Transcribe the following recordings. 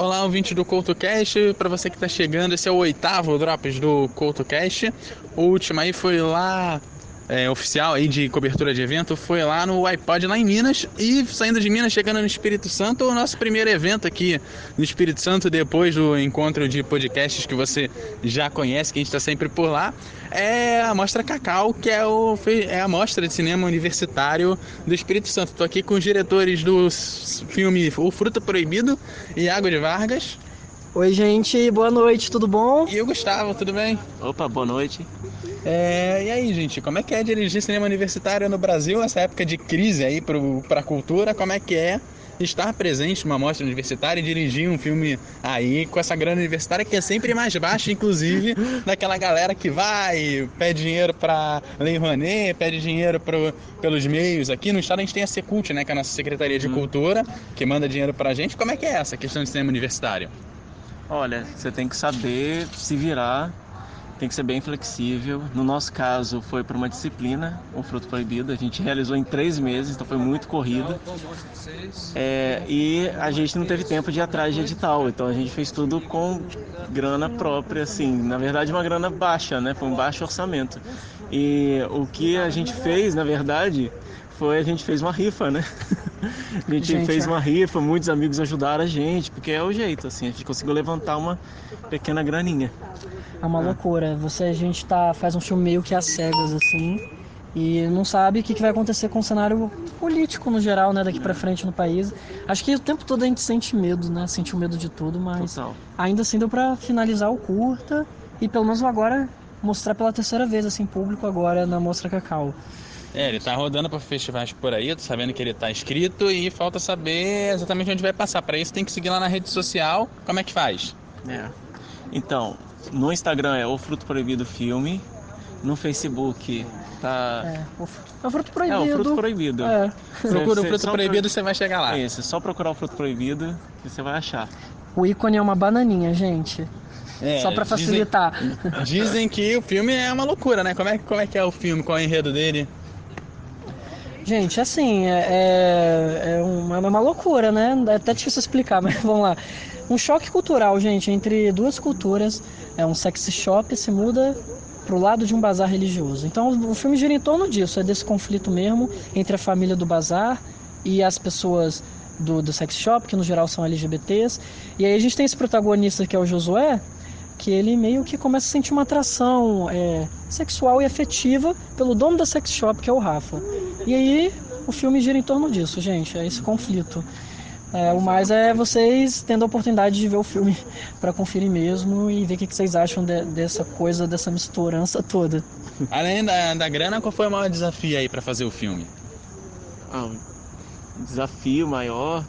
Olá, ouvinte do CoutoCast. Para você que está chegando, esse é o oitavo Drops do CoutoCast. O último aí foi lá é, oficial aí de cobertura de evento foi lá no iPod lá em Minas e saindo de Minas chegando no Espírito Santo o nosso primeiro evento aqui no Espírito Santo depois do encontro de podcasts que você já conhece que a gente está sempre por lá é a mostra Cacau que é, o, é a mostra de cinema universitário do Espírito Santo. Estou aqui com os diretores do filme O Fruto Proibido e Água de Vargas Oi gente, boa noite, tudo bom? E o Gustavo, tudo bem? Opa, boa noite. É, e aí, gente, como é que é dirigir cinema universitário no Brasil nessa época de crise aí para a cultura? Como é que é estar presente numa mostra universitária e dirigir um filme aí com essa grana universitária que é sempre mais baixa, inclusive, daquela galera que vai, pede dinheiro para Lei Rouanet, pede dinheiro pro, pelos meios. Aqui no estado a gente tem a Secult, né, que é a nossa Secretaria de hum. Cultura, que manda dinheiro pra gente. Como é que é essa questão de cinema universitário? Olha, você tem que saber se virar tem que ser bem flexível. No nosso caso, foi para uma disciplina, o fruto proibido. A gente realizou em três meses, então foi muito corrido. É, e a gente não teve tempo de ir atrás de edital, então a gente fez tudo com grana própria, assim. Na verdade, uma grana baixa, né? Foi um baixo orçamento. E o que a gente fez, na verdade, foi a gente fez uma rifa, né? a gente, gente fez é. uma rifa, muitos amigos ajudaram a gente, porque é o jeito, assim, a gente conseguiu levantar uma pequena graninha. É uma é. loucura. Você, a gente tá, faz um filme meio que às cegas, assim, e não sabe o que, que vai acontecer com o cenário político no geral, né, daqui para frente no país. Acho que o tempo todo a gente sente medo, né? Sente o medo de tudo, mas Total. ainda assim deu para finalizar o curta e pelo menos agora mostrar pela terceira vez assim público agora na Mostra Cacau. É, ele tá rodando para festivais por aí, tô sabendo que ele tá inscrito e falta saber exatamente onde vai passar. Para isso tem que seguir lá na rede social. Como é que faz? É. Então, no Instagram é o Fruto Proibido Filme. No Facebook tá. É, o, Fruto Proibido. É, o Fruto Proibido. É. Procura o Fruto Proibido e você vai chegar lá. Isso, só procurar o Fruto Proibido que você vai achar. O ícone é uma bananinha, gente. É, Só para facilitar. Dizem, dizem, que o filme é uma loucura, né? Como é, como é que é o filme? Qual é o enredo dele? Gente, assim, é, é, é, uma, é uma loucura, né? É até difícil explicar, mas vamos lá. Um choque cultural, gente, entre duas culturas. É um sex shop se muda pro lado de um bazar religioso. Então o filme gira em torno disso, é desse conflito mesmo entre a família do bazar e as pessoas do, do sex shop, que no geral são LGBTs. E aí a gente tem esse protagonista que é o Josué, que ele meio que começa a sentir uma atração é, sexual e afetiva pelo dono da sex shop, que é o Rafa. E aí o filme gira em torno disso, gente, é esse conflito. É, o mais é vocês tendo a oportunidade de ver o filme para conferir mesmo e ver o que vocês acham de, dessa coisa, dessa misturança toda. Além da, da grana, qual foi o maior desafio aí para fazer o filme? Ah, o desafio maior,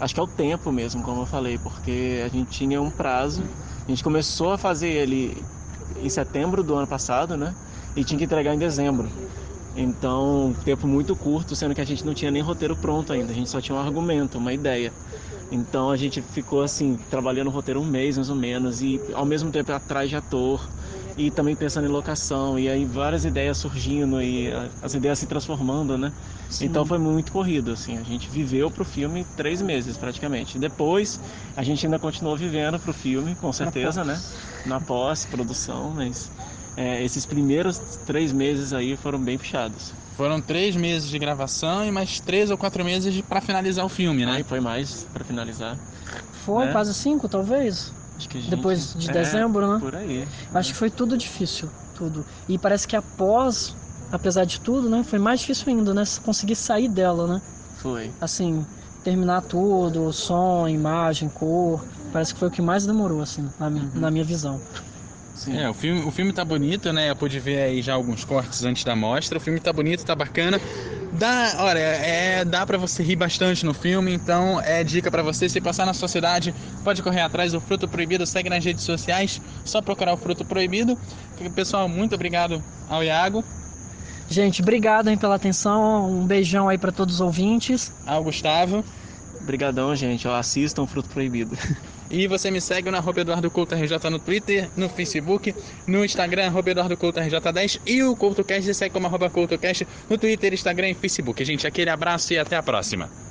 acho que é o tempo mesmo, como eu falei, porque a gente tinha um prazo a gente começou a fazer ele em setembro do ano passado, né? E tinha que entregar em dezembro. Então, tempo muito curto, sendo que a gente não tinha nem roteiro pronto ainda, a gente só tinha um argumento, uma ideia. Então a gente ficou assim, trabalhando o roteiro um mês mais ou menos, e ao mesmo tempo atrás de ator, e também pensando em locação, e aí várias ideias surgindo e as ideias se transformando, né? Sim. Então foi muito corrido, assim. A gente viveu pro filme três meses praticamente. Depois a gente ainda continuou vivendo pro filme, com certeza, Na né? Na pós-produção, mas é, esses primeiros três meses aí foram bem puxados. Foram três meses de gravação e mais três ou quatro meses para finalizar o filme, né? Aí foi mais para finalizar. Foi né? quase cinco, talvez. Gente... Depois de é, dezembro, né? Por aí. Acho que foi tudo difícil, tudo. E parece que após apesar de tudo, né? Foi mais difícil ainda, né? Conseguir sair dela, né? Foi. Assim, terminar tudo, som, imagem, cor. Parece que foi o que mais demorou, assim, na, uhum. na minha visão. Sim. É, o filme, o filme tá bonito, né? Eu pude ver aí já alguns cortes antes da mostra. O filme tá bonito, tá bacana. Dá, olha, é, dá para você rir bastante no filme, então é dica para você se passar na sua cidade, pode correr atrás do Fruto Proibido, segue nas redes sociais, só procurar o Fruto Proibido. Pessoal, muito obrigado ao Iago Gente, obrigado hein, pela atenção. Um beijão aí para todos os ouvintes. Ao Gustavo. Obrigadão, gente. Assistam Fruto Proibido. E você me segue no arroba Eduardo Couto RJ no Twitter, no Facebook, no Instagram, arroba Eduardo Couto RJ10 e o CoutoCast segue como arroba CoutoCast no Twitter, Instagram e Facebook. Gente, aquele abraço e até a próxima.